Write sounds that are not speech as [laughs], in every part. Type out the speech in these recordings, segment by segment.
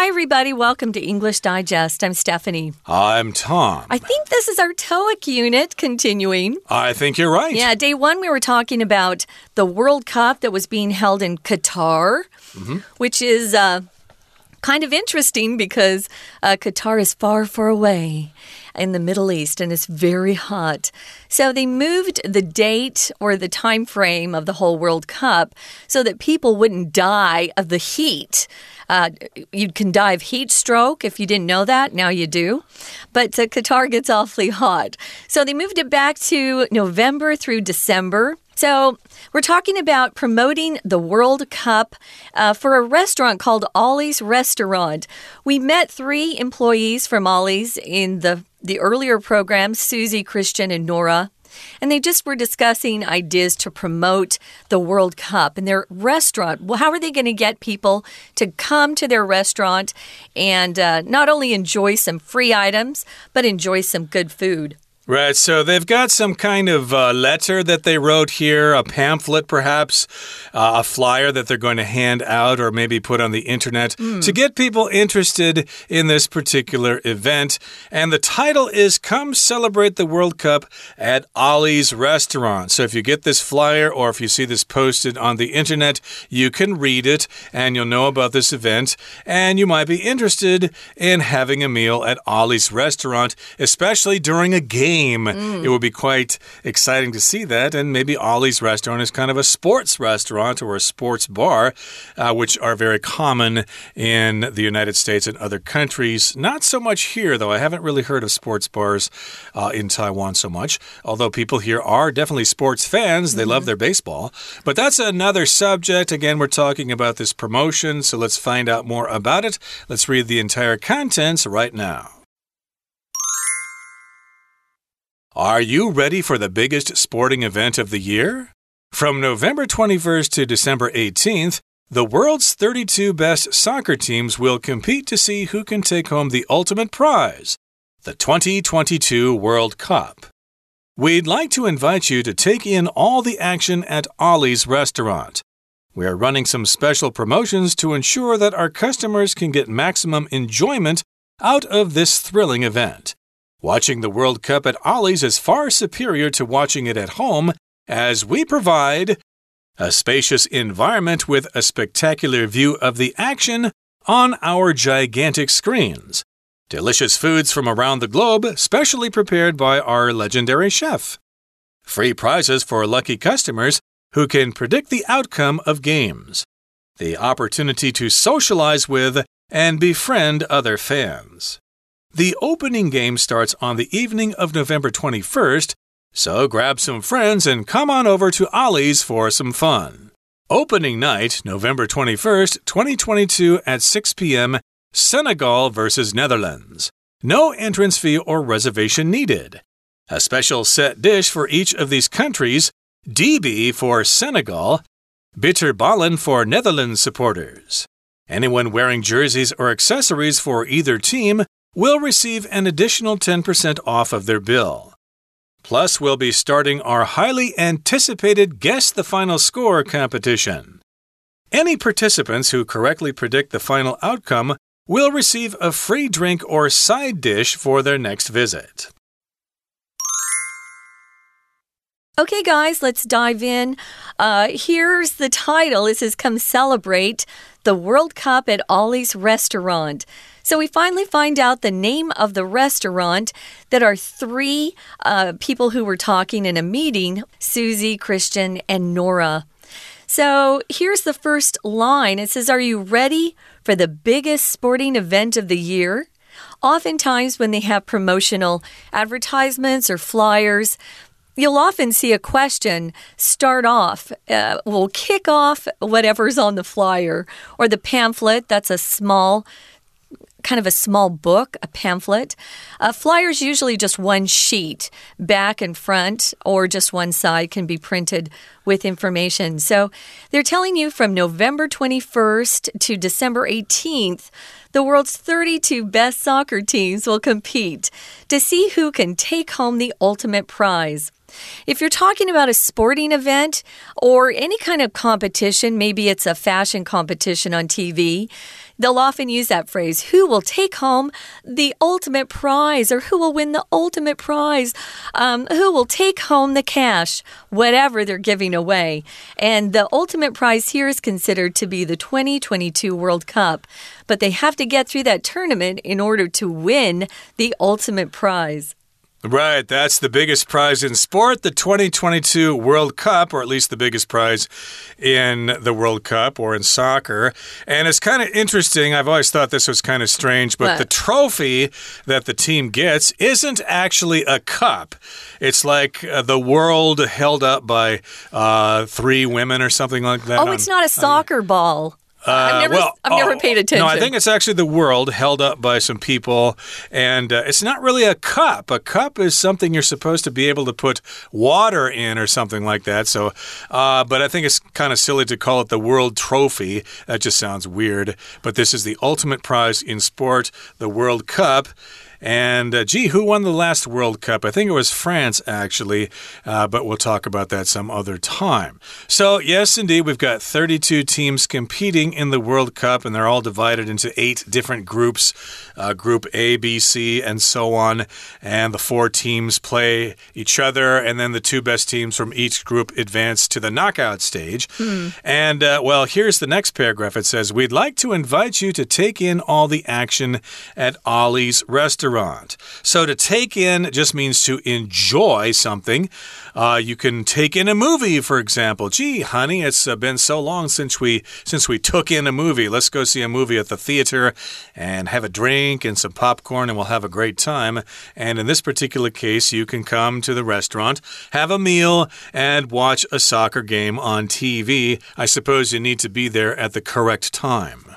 Hi, everybody. Welcome to English Digest. I'm Stephanie. I'm Tom. I think this is our TOEIC unit continuing. I think you're right. Yeah, day one, we were talking about the World Cup that was being held in Qatar, Mm -hmm. which is uh, kind of interesting because uh, Qatar is far, far away in the Middle East and it's very hot. So they moved the date or the time frame of the whole World Cup so that people wouldn't die of the heat. Uh, you can die of heat stroke if you didn't know that. Now you do. But uh, Qatar gets awfully hot. So they moved it back to November through December. So, we're talking about promoting the World Cup uh, for a restaurant called Ollie's Restaurant. We met three employees from Ollie's in the, the earlier program Susie, Christian, and Nora. And they just were discussing ideas to promote the World Cup and their restaurant. Well, how are they going to get people to come to their restaurant and uh, not only enjoy some free items, but enjoy some good food? Right, so they've got some kind of uh, letter that they wrote here, a pamphlet perhaps, uh, a flyer that they're going to hand out or maybe put on the internet mm. to get people interested in this particular event. And the title is Come Celebrate the World Cup at Ollie's Restaurant. So if you get this flyer or if you see this posted on the internet, you can read it and you'll know about this event. And you might be interested in having a meal at Ollie's Restaurant, especially during a game game, mm. it would be quite exciting to see that. And maybe Ollie's restaurant is kind of a sports restaurant or a sports bar, uh, which are very common in the United States and other countries. Not so much here, though. I haven't really heard of sports bars uh, in Taiwan so much, although people here are definitely sports fans. They mm -hmm. love their baseball. But that's another subject. Again, we're talking about this promotion, so let's find out more about it. Let's read the entire contents right now. Are you ready for the biggest sporting event of the year? From November 21st to December 18th, the world's 32 best soccer teams will compete to see who can take home the ultimate prize the 2022 World Cup. We'd like to invite you to take in all the action at Ollie's restaurant. We are running some special promotions to ensure that our customers can get maximum enjoyment out of this thrilling event. Watching the World Cup at Ollie's is far superior to watching it at home, as we provide a spacious environment with a spectacular view of the action on our gigantic screens. Delicious foods from around the globe, specially prepared by our legendary chef. Free prizes for lucky customers who can predict the outcome of games. The opportunity to socialize with and befriend other fans. The opening game starts on the evening of November 21st, so grab some friends and come on over to Ollie's for some fun. Opening night, November 21st, 2022 at 6 p.m., Senegal versus Netherlands. No entrance fee or reservation needed. A special set dish for each of these countries dibi for Senegal, Bitterballen for Netherlands supporters. Anyone wearing jerseys or accessories for either team will receive an additional 10% off of their bill. Plus, we'll be starting our highly anticipated Guess the Final Score competition. Any participants who correctly predict the final outcome will receive a free drink or side dish for their next visit. Okay, guys, let's dive in. Uh, here's the title. It says Come Celebrate the World Cup at Ollie's Restaurant. So we finally find out the name of the restaurant that are three uh, people who were talking in a meeting Susie, Christian, and Nora. So here's the first line it says, Are you ready for the biggest sporting event of the year? Oftentimes, when they have promotional advertisements or flyers, you'll often see a question start off, uh, will kick off whatever's on the flyer or the pamphlet. That's a small kind of a small book, a pamphlet. Uh, flyers usually just one sheet, back and front, or just one side can be printed with information. So they're telling you from November 21st to December 18th, the world's 32 best soccer teams will compete to see who can take home the ultimate prize. If you're talking about a sporting event or any kind of competition, maybe it's a fashion competition on TV, they'll often use that phrase who will take home the ultimate prize or who will win the ultimate prize, um, who will take home the cash, whatever they're giving away. And the ultimate prize here is considered to be the 2022 World Cup. But they have to get through that tournament in order to win the ultimate prize. Right, that's the biggest prize in sport, the 2022 World Cup, or at least the biggest prize in the World Cup or in soccer. And it's kind of interesting. I've always thought this was kind of strange, but What? the trophy that the team gets isn't actually a cup. It's like uh, the world held up by uh, three women or something like that. Oh, on- it's not a soccer ball. Uh, I've never, well, I've never oh, paid attention. No, I think it's actually the world held up by some people, and uh, it's not really a cup. A cup is something you're supposed to be able to put water in or something like that. So, uh, but I think it's kind of silly to call it the World Trophy. That just sounds weird. But this is the ultimate prize in sport, the World Cup. And uh, gee, who won the last World Cup? I think it was France, actually, uh, but we'll talk about that some other time. So, yes, indeed, we've got 32 teams competing in the World Cup, and they're all divided into eight different groups uh, Group A, B, C, and so on. And the four teams play each other, and then the two best teams from each group advance to the knockout stage. And, uh, well, here's the next paragraph. It says, We'd like to invite you to take in all the action at Ollie's restaurant. So to take in just means to enjoy something. Uh, you can take in a movie, for example. Gee, honey, it's uh, been so long since we since we took in a movie. Let's go see a movie at the theater and have a drink and some popcorn, and we'll have a great time. And in this particular case, you can come to the restaurant, have a meal, and watch a soccer game on TV. I suppose you need to be there at the correct time.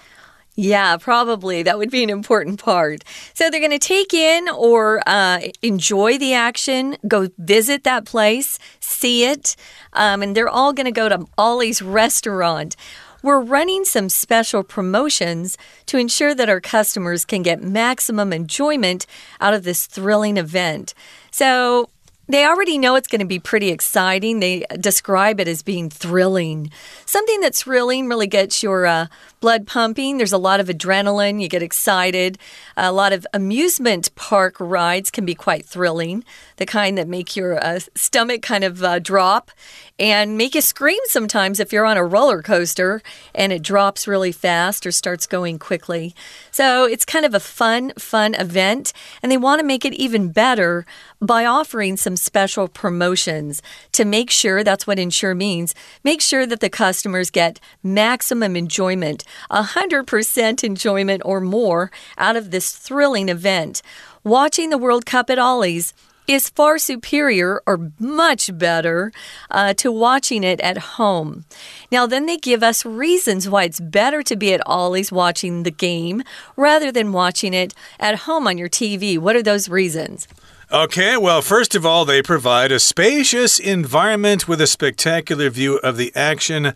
Yeah, probably. That would be an important part. So they're going to take in or uh, enjoy the action, go visit that place, see it, um, and they're all going to go to Ollie's restaurant. We're running some special promotions to ensure that our customers can get maximum enjoyment out of this thrilling event. So, they already know it's going to be pretty exciting. They describe it as being thrilling. Something that's thrilling really gets your uh, blood pumping. There's a lot of adrenaline. You get excited. A lot of amusement park rides can be quite thrilling, the kind that make your uh, stomach kind of uh, drop and make you scream sometimes if you're on a roller coaster and it drops really fast or starts going quickly. So it's kind of a fun, fun event, and they want to make it even better by offering some special promotions to make sure that's what insure means make sure that the customers get maximum enjoyment 100% enjoyment or more out of this thrilling event watching the world cup at ollie's is far superior or much better uh, to watching it at home. Now, then they give us reasons why it's better to be at Ollie's watching the game rather than watching it at home on your TV. What are those reasons? Okay, well, first of all, they provide a spacious environment with a spectacular view of the action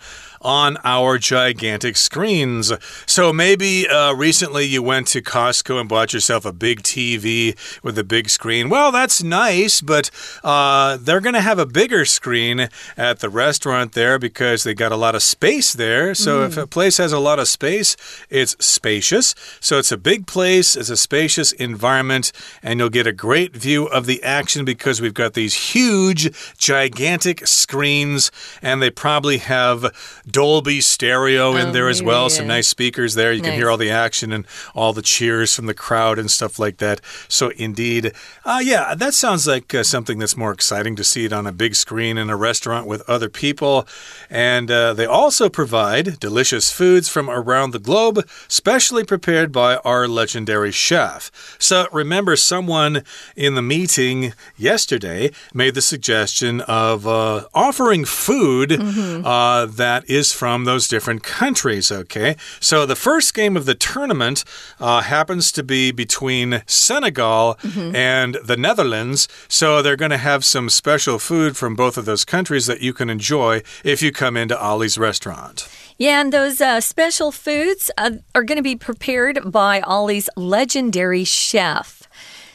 on our gigantic screens. So maybe uh, recently you went to Costco and bought yourself a big TV with a big screen. Well, that's nice, but uh, they're going to have a bigger screen at the restaurant there because they got a lot of space there. So if a place has a lot of space, it's spacious. So it's a big place, it's a spacious environment, and you'll get a great view of the action because we've got these huge, gigantic screens, and they probably have Dolby stereo in Oh, there as well. Some nice speakers there. You can hear all the action and all the cheers from the crowd and stuff like that. So, indeed, uh, yeah, that sounds like uh, something that's more exciting to see it on a big screen in a restaurant with other people. And uh, they also provide delicious foods from around the globe, specially prepared by our legendary chef. So, remember, someone in the meeting yesterday made the suggestion of uh, offering food uh, that is from those different countries. Okay, so the first game of the tournament uh, happens to be between Senegal and the Netherlands. So they're going to have some special food from both of those countries that you can enjoy if you come into Ollie's restaurant. Yeah, and those uh, special foods uh, are going to be prepared by Ollie's legendary chef.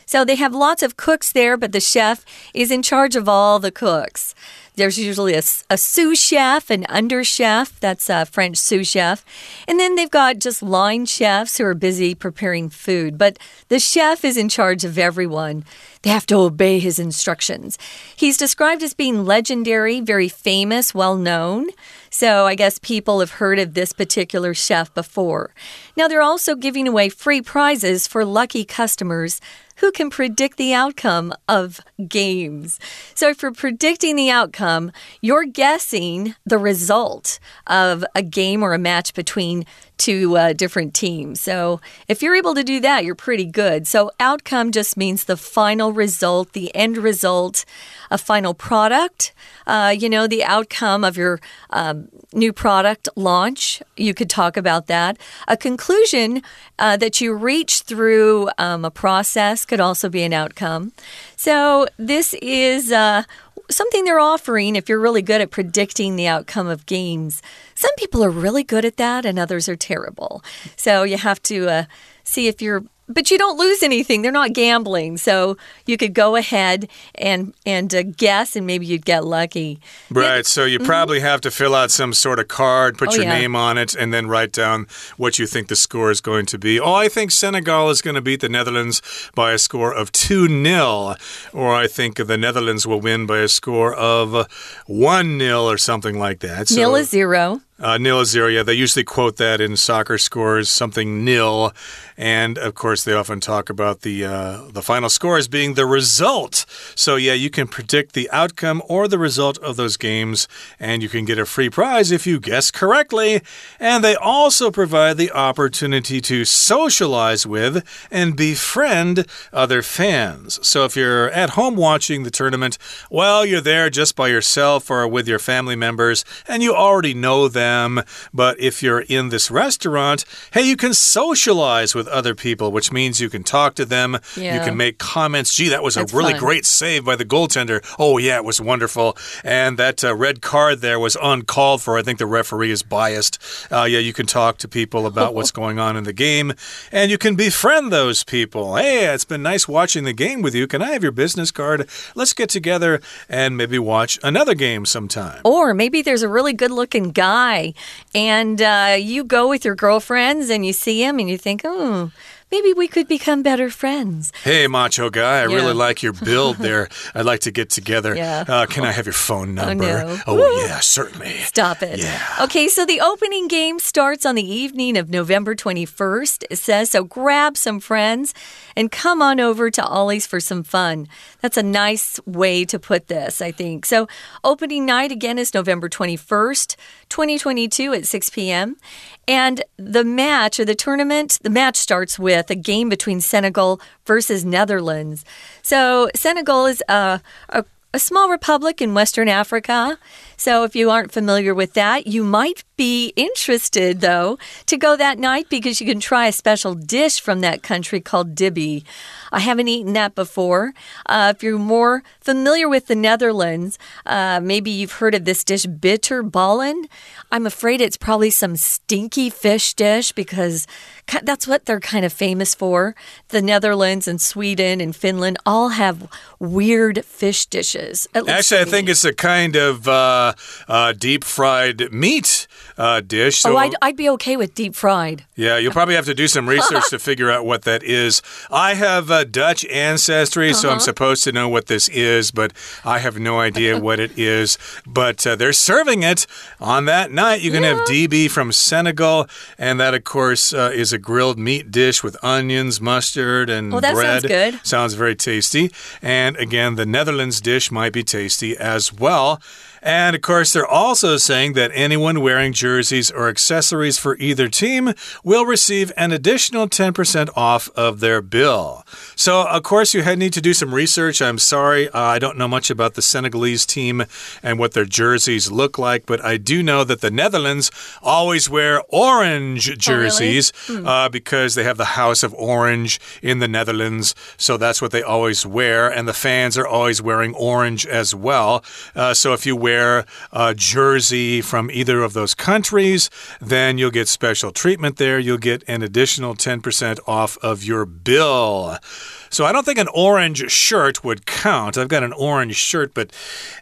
So they have lots of cooks there, but the chef is in charge of all the cooks. There's usually a, a sous chef, an under chef, that's a French sous chef. And then they've got just line chefs who are busy preparing food. But the chef is in charge of everyone. They have to obey his instructions. He's described as being legendary, very famous, well known. So I guess people have heard of this particular chef before. Now they're also giving away free prizes for lucky customers who can predict the outcome of games. So, if you're predicting the outcome, you're guessing the result of a game or a match between two uh, different teams. So, if you're able to do that, you're pretty good. So, outcome just means the final result, the end result, a final product. Uh, you know, the outcome of your um, new product launch. You could talk about that. A conclusion uh, that you reach through um, a process could also be an outcome. So, this is uh, something they're offering if you're really good at predicting the outcome of games. Some people are really good at that, and others are terrible. So, you have to uh, see if you're but you don't lose anything. They're not gambling, so you could go ahead and and uh, guess, and maybe you'd get lucky. Right. so you mm -hmm. probably have to fill out some sort of card, put oh, your yeah. name on it, and then write down what you think the score is going to be. Oh, I think Senegal is going to beat the Netherlands by a score of two 0 or I think the Netherlands will win by a score of one 0 or something like that. So, nil is zero. Uh, nil is zero. Yeah, they usually quote that in soccer scores, something nil, and of course they often talk about the uh, the final score as being the result. So yeah, you can predict the outcome or the result of those games, and you can get a free prize if you guess correctly. And they also provide the opportunity to socialize with and befriend other fans. So if you're at home watching the tournament, well, you're there just by yourself or with your family members, and you already know them But if you're in this restaurant, hey, you can socialize with other people, which means you can talk to them. Yeah. You can make comments. Gee, that was That's a really fun. great save by the goaltender. Oh, yeah, it was wonderful. And that uh, red card there was uncalled for. I think the referee is biased. Uh, yeah, you can talk to people about what's [laughs] going on in the game and you can befriend those people. Hey, it's been nice watching the game with you. Can I have your business card? Let's get together and maybe watch another game sometime. Or maybe there's a really good looking guy and uh, you go with your girlfriends and you see him and you think, oh, Maybe we could become better friends. Hey, macho guy, I yeah. really like your build [laughs] there. I'd like to get together. Yeah. Uh, can I have your phone oh, number? Oh, no. oh yeah, certainly. Stop it. Yeah. Okay, so the opening game starts on the evening of November 21st. It says, so grab some friends and come on over to Ollie's for some fun. That's a nice way to put this, I think. So, opening night again is November 21st, 2022 at 6 p.m. And the match or the tournament, the match starts with a game between Senegal versus Netherlands. So, Senegal is a, a, a small republic in Western Africa. So, if you aren't familiar with that, you might be interested, though, to go that night because you can try a special dish from that country called dibi. I haven't eaten that before. Uh, if you're more familiar with the Netherlands, uh, maybe you've heard of this dish, bitterballen. I'm afraid it's probably some stinky fish dish because that's what they're kind of famous for. The Netherlands and Sweden and Finland all have weird fish dishes. Actually, I think it's a kind of uh, uh, deep fried meat uh, dish. So, oh, I'd, I'd be okay with deep fried. Yeah, you'll probably have to do some research to [laughs] figure out what that is. I have uh, Dutch ancestry, -huh. so I'm uh-huh. supposed to know what this is, but I have no idea what it is. But uh, they're serving it on that night. You can yeah. have dibi from Senegal, and that, of course, uh, is a grilled meat dish with onions, mustard, and well, that bread. Sounds good. Sounds very tasty. And again, the Netherlands dish might be tasty as well. And of course, they're also saying that anyone wearing jerseys or accessories for either team will receive an additional 10% off of their bill. So, of course, you had need to do some research. I'm sorry, uh, I don't know much about the Senegalese team and what their jerseys look like, but I do know that the Netherlands always wear orange jerseys oh, really? uh, because they have the House of Orange in the Netherlands. So that's what they always wear, and the fans are always wearing orange as well. Uh, so if you wear wear a jersey from either of those countries, then you'll get special treatment there. You'll get an additional 10% off of your bill. So I don't think an orange shirt would count. I've got an orange shirt, but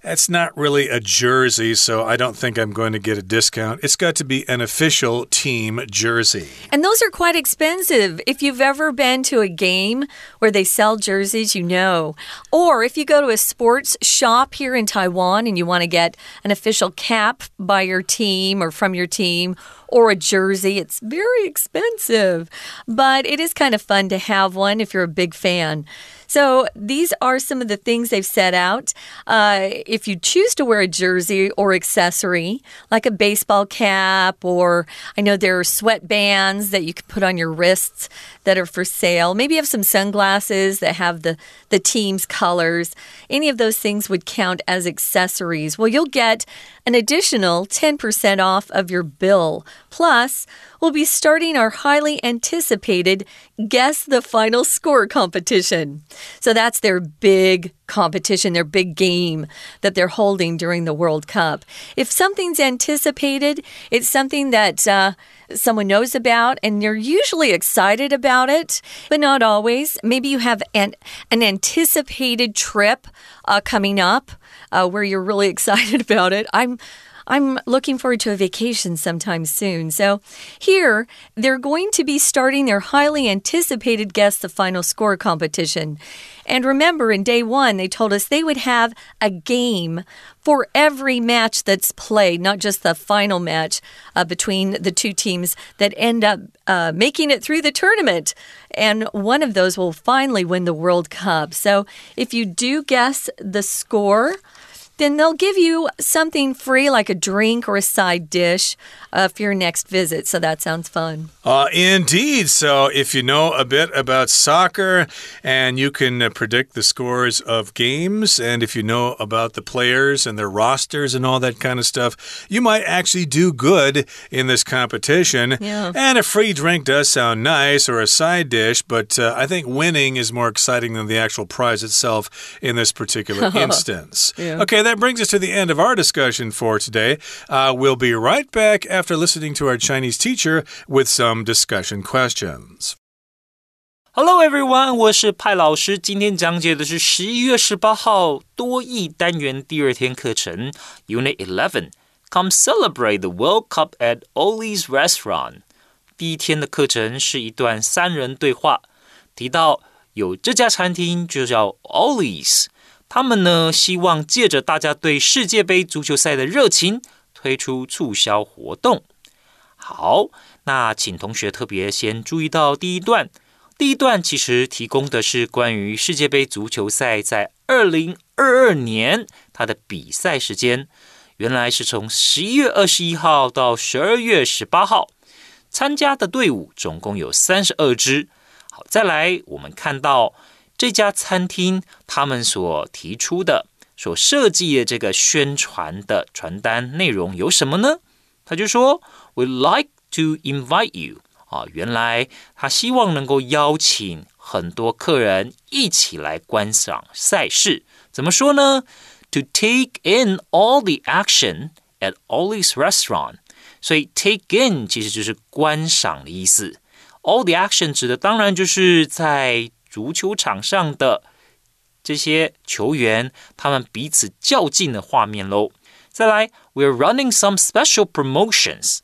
that's not really a jersey, so I don't think I'm going to get a discount. It's got to be an official team jersey. And those are quite expensive. If you've ever been to a game where they sell jerseys, you know. Or if you go to a sports shop here in Taiwan and you want to get an official cap by your team or from your team or a jersey. It's very expensive, but it is kind of fun to have one if you're a big fan. So these are some of the things they've set out. Uh, if you choose to wear a jersey or accessory, like a baseball cap, or I know there are sweatbands that you can put on your wrists that are for sale. Maybe you have some sunglasses that have the, the team's colors. Any of those things would count as accessories. Well, you'll get an additional 10% off of your bill. Plus, we'll be starting our highly anticipated Guess the Final Score competition. So that's their big competition, their big game that they're holding during the World Cup. If something's anticipated, it's something that uh, someone knows about and you're usually excited about it, but not always. Maybe you have an, an anticipated trip uh, coming up uh, where you're really [laughs] excited about it. I'm I'm looking forward to a vacation sometime soon. So, here, they're going to be starting their highly anticipated Guess the Final Score competition. And remember, in day one, they told us they would have a game for every match that's played, not just the final match uh, between the two teams that end up uh, making it through the tournament. And one of those will finally win the World Cup. So if you do guess the score, then they'll give you something free like a drink or a side dish uh, for your next visit. So that sounds fun. Uh, indeed. So if you know a bit about soccer and you can uh, predict the scores of games, and if you know about the players and their rosters and all that kind of stuff, you might actually do good in this competition. Yeah. And a free drink does sound nice or a side dish, but uh, I think winning is more exciting than the actual prize itself in this particular [laughs] instance. Yeah. Okay, that brings us to the end of our discussion for today. Uh, we'll be right back after listening to our Chinese teacher with some discussion questions. Hello everyone，我是派老师。今天讲解的是十一月十八号多益单元第二天课程，Unit Eleven。Come celebrate the World Cup at Ollie's Restaurant。第一天的课程是一段三人对话，提到有这家餐厅就叫 Ollie's. 他们呢希望借着大家对世界杯足球赛的热情，推出促销活动。好，那请同学特别先注意到第一段。第一段其实提供的是关于世界杯足球赛在二零二二年它的比赛时间，原来是从十一月二十一号到十二月十八号，参加的队伍总共有三十二支。好，再来我们看到这家餐厅他们所提出的、所设计的这个宣传的传单内容有什么呢？他就说：“We like to invite you。”啊，原来他希望能够邀请很多客人一起来观赏赛事。怎么说呢？To take in all the action at Ollie's restaurant。所以 take in 其实就是观赏的意思。All the action 指的当然就是在 足球场上的这些球员他们彼此较劲的画面喽。再来，We're running some special promotions。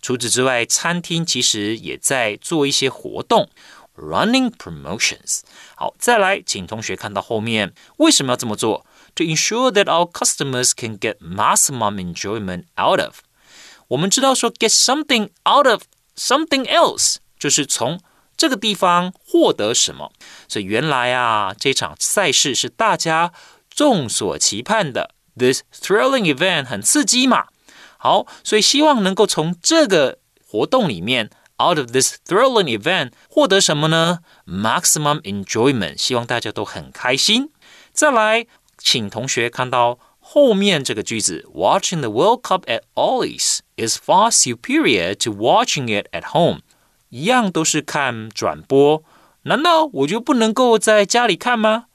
除此之外，餐厅其实也在做一些活动，running promotions。好，再来，请同学看到后面，为什么要这么做？To ensure that our customers can get maximum enjoyment out of。我们知道说，get something out of something else，就是从 这个地方获得什么。所以原来啊，这场赛事是大家众所期盼的，this thrilling event 很刺激嘛。好，所以希望能够从这个活动里面，out of this thrilling event，获得什么呢？maximum enjoyment，希望大家都很开心。再来，请同学看到后面这个句子：Watching the World Cup at Ollie's is far superior to watching it at home。 一样都是看转播，难道我就不能够在家里看吗？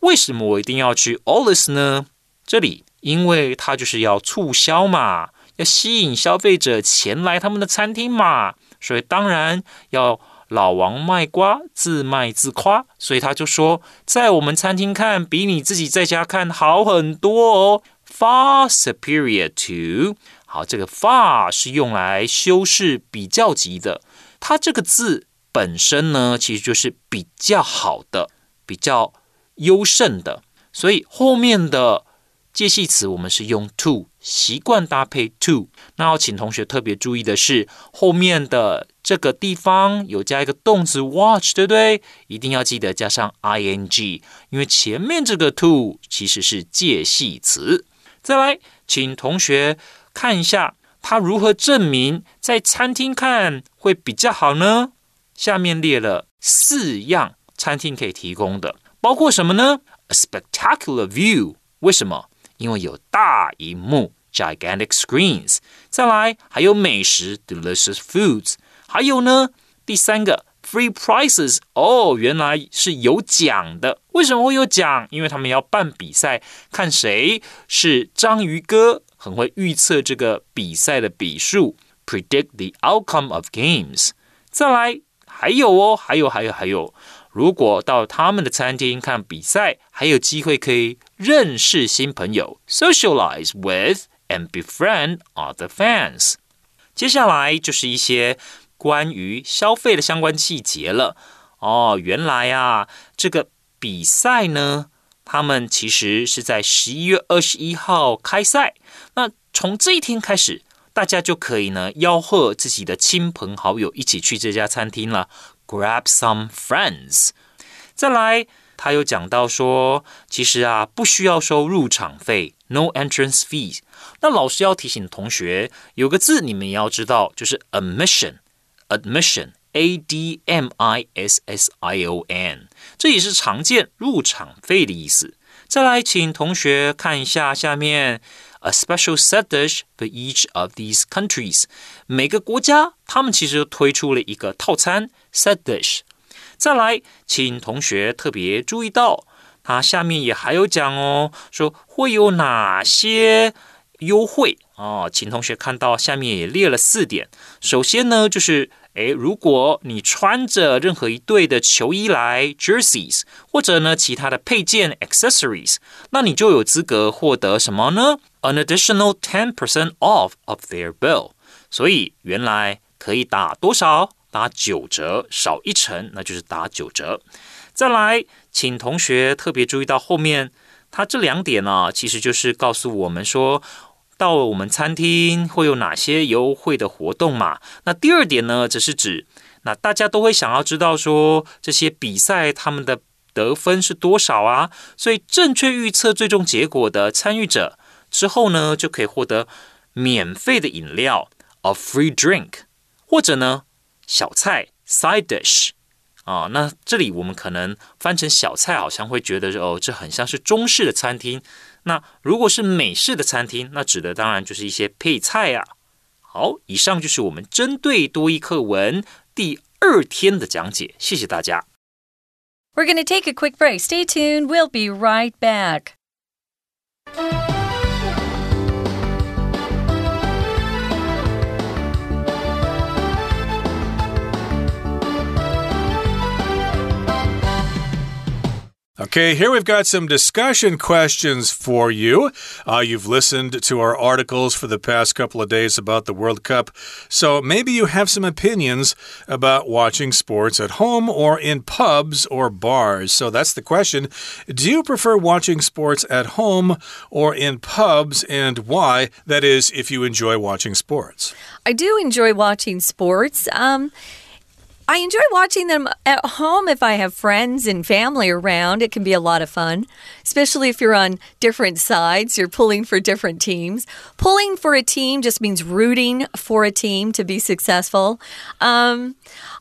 为什么我一定要去 Ollis 呢？这里因为它就是要促销嘛，要吸引消费者前来他们的餐厅嘛，所以当然要老王卖瓜，自卖自夸。所以他就说，在我们餐厅看，比你自己在家看好很多哦，far superior to。好，这个 far 是用来修饰比较级的，它这个字本身呢，其实就是比较好的、比较优胜的，所以后面的。介系词我们是用 to，习惯搭配 to。那要请同学特别注意的是，后面的这个地方有加一个动词 watch，对不对？一定要记得加上 ing，因为前面这个 to 其实是介系词。再来，请同学看一下他如何证明在餐厅看会比较好呢？下面列了四样餐厅可以提供的，包括什么呢？A spectacular view，为什么？因为有大荧幕 （gigantic screens），再来还有美食 （delicious foods），还有呢，第三个 free prizes。哦，原来是有奖的。为什么会有奖？因为他们要办比赛，看谁是章鱼哥，很会预测这个比赛的比数 （predict the outcome of games）。再来还有哦，还有还有还有。如果到他们的餐厅看比赛，还有机会可以认识新朋友，socialize with and befriend other fans。接下来就是一些关于消费的相关细节了。哦，原来啊，这个比赛呢， 他们其实是在十一月二十一号开赛。那从这一天开始，大家就可以呢吆喝自己的亲朋好友一起去这家餐厅了。Grab some friends。再来，他有讲到说，其实啊，不需要收入场费，no entrance fees。那老师要提醒同学，有个字你们也要知道，就是 admission，admission Admission，这也是常见入场费的意思。再来，请同学看一下下面。A special set dish for each of these countries。每个国家他们其实推出了一个套餐 set dish。再来，请同学特别注意到，它下面也还有讲哦，说会有哪些优惠哦。请同学看到下面也列了四点。首先呢，就是诶，如果你穿着任何一队的球衣来 jerseys，或者呢其他的配件 accessories，那你就有资格获得什么呢？An additional ten percent off of their bill，所以原来可以打多少？打九折，少一成，那就是打九折。再来，请同学特别注意到后面，它这两点呢，其实就是告诉我们说，到我们餐厅会有哪些优惠的活动嘛。那第二点呢，则是指，那大家都会想要知道说，这些比赛他们的得分是多少啊？所以正确预测最终结果的参与者。之后呢，就可以获得免费的饮料，a free drink，或者呢，小菜 side dish 啊。那这里我们可能翻成小菜，好像会觉得哦，这很像是中式的餐厅。那如果是美式的餐厅，那指的当然就是一些配菜啊。好，以上就是我们针对多一课文第二天的讲解，谢谢大家。We're going to take a quick break. Stay tuned. We'll be right back. Okay, here we've got some discussion questions for you. Uh, you've listened to our articles for the past couple of days about the World Cup, so maybe you have some opinions about watching sports at home or in pubs or bars. So that's the question. Do you prefer watching sports at home or in pubs, and why? That is, if you enjoy watching sports. I do enjoy watching sports. Um, I enjoy watching them at home if I have friends and family around. It can be a lot of fun, especially if you're on different sides, you're pulling for different teams. Pulling for a team just means rooting for a team to be successful. Um,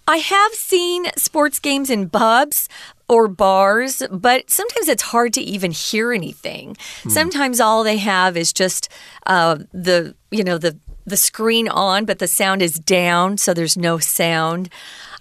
I have seen sports games in pubs, or bars, but sometimes it's hard to even hear anything. Hmm. Sometimes all they have is just uh, the you know the the screen on, but the sound is down, so there's no sound.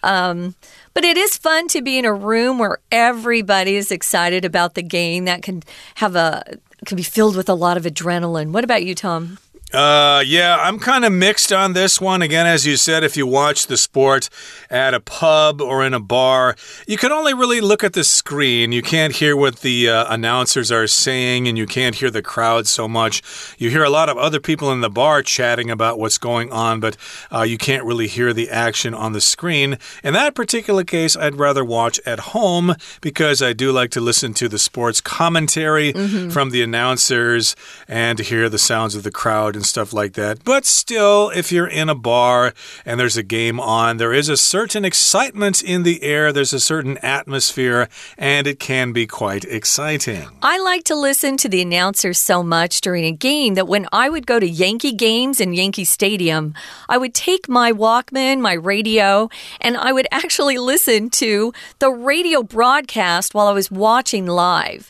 Um, but it is fun to be in a room where everybody is excited about the game. That can have a can be filled with a lot of adrenaline. What about you, Tom? Uh, yeah, I'm kind of mixed on this one. Again, as you said, if you watch the sport at a pub or in a bar, you can only really look at the screen. You can't hear what the uh, announcers are saying, and you can't hear the crowd so much. You hear a lot of other people in the bar chatting about what's going on, but uh, you can't really hear the action on the screen. In that particular case, I'd rather watch at home because I do like to listen to the sports commentary mm -hmm. from the announcers and to hear the sounds of the crowd and stuff like that. But still, if you're in a bar and there's a game on, there is a certain excitement in the air, there's a certain atmosphere, and it can be quite exciting. I like to listen to the announcers so much during a game that when I would go to Yankee games in Yankee Stadium, I would take my Walkman, my radio, and I would [laughs] actually listen to the radio broadcast while I was watching live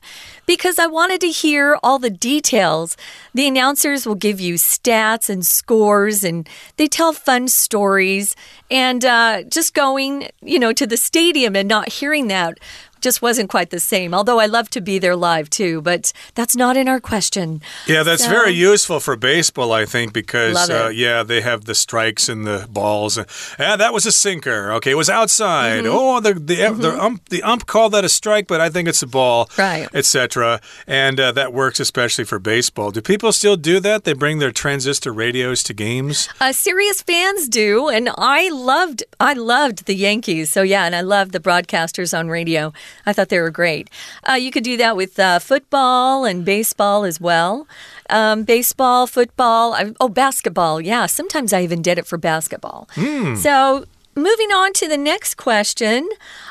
because I wanted to hear all the details. The announcers will give you stats and scores, and they tell fun stories. And uh, just going, you know, to the stadium and not hearing that just wasn't quite the same. Although I love to be there live too, but that's not in our question. Yeah, that's so, very useful for baseball, I think, because uh, yeah, they have the strikes and the balls. Yeah, that was a sinker. Okay, it was outside. Mm -hmm. Oh, the the, mm -hmm. the, ump, the ump called that a strike, but I think it's a ball, right? Etc. And uh, that works especially for baseball. Do people still do that? They bring their transistor radios to games. Uh, serious fans do, and I loved I loved the Yankees. So yeah, and I loved the broadcasters on radio. I thought they were great. Uh, you could do that with uh, football and baseball as well. Um, baseball, football, oh, basketball. Yeah, sometimes I even did it for basketball. Mm. So, moving on to the next question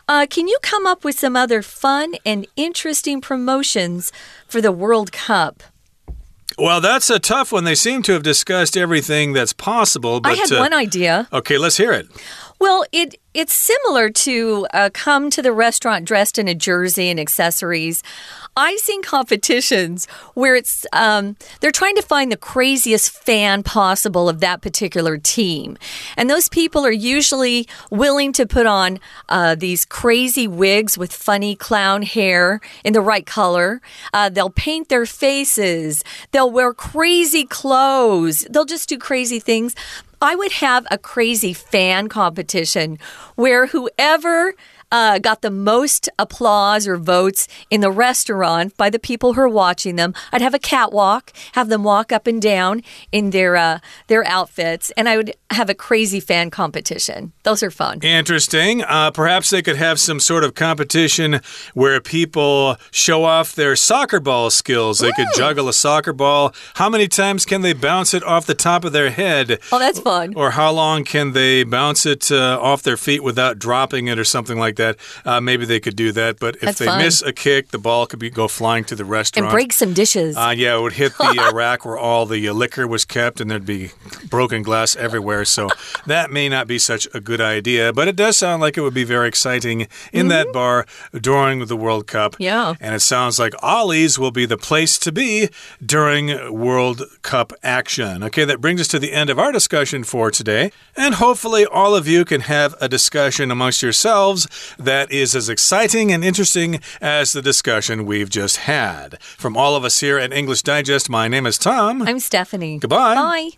uh, Can you come up with some other fun and interesting promotions for the World Cup? Well, that's a tough one. They seem to have discussed everything that's possible. But, I had uh, one idea. Okay, let's hear it. Well, it it's similar to uh, come to the restaurant dressed in a jersey and accessories. I've seen competitions where it's um, they're trying to find the craziest fan possible of that particular team, and those people are usually willing to put on uh, these crazy wigs with funny clown hair in the right color. Uh, they'll paint their faces. They'll wear crazy clothes. They'll just do crazy things. I would have a crazy fan competition where whoever uh, got the most applause or votes in the restaurant by the people who are watching them. I'd have a catwalk, have them walk up and down in their uh, their outfits, and I would have a crazy fan competition. Those are fun. Interesting. Uh, perhaps they could have some sort of competition where people show off their soccer ball skills. They could juggle a soccer ball. How many times can they bounce it off the top of their head? Oh, that's fun. Or how long can they bounce it uh, off their feet without dropping it or something like that. Uh, maybe they could do that. But if That's they fun. miss a kick, the ball could be go flying to the restaurant and break some dishes. Uh, yeah, it would hit the uh, [laughs] rack where all the uh, liquor was kept, and there'd be broken glass everywhere. So [laughs] that may not be such a good idea. But it does sound like it would be very exciting in mm -hmm. that mm-hmm. bar during the World Cup. Yeah, and it sounds like Ollie's will be the place to be during World Cup action. Okay, that brings us to the end of our discussion for today, and hopefully all of you can have a discussion amongst yourselves that is as exciting and interesting as the discussion we've just had. From all of us here at English Digest, my name is Tom. I'm Stephanie. Goodbye. Bye.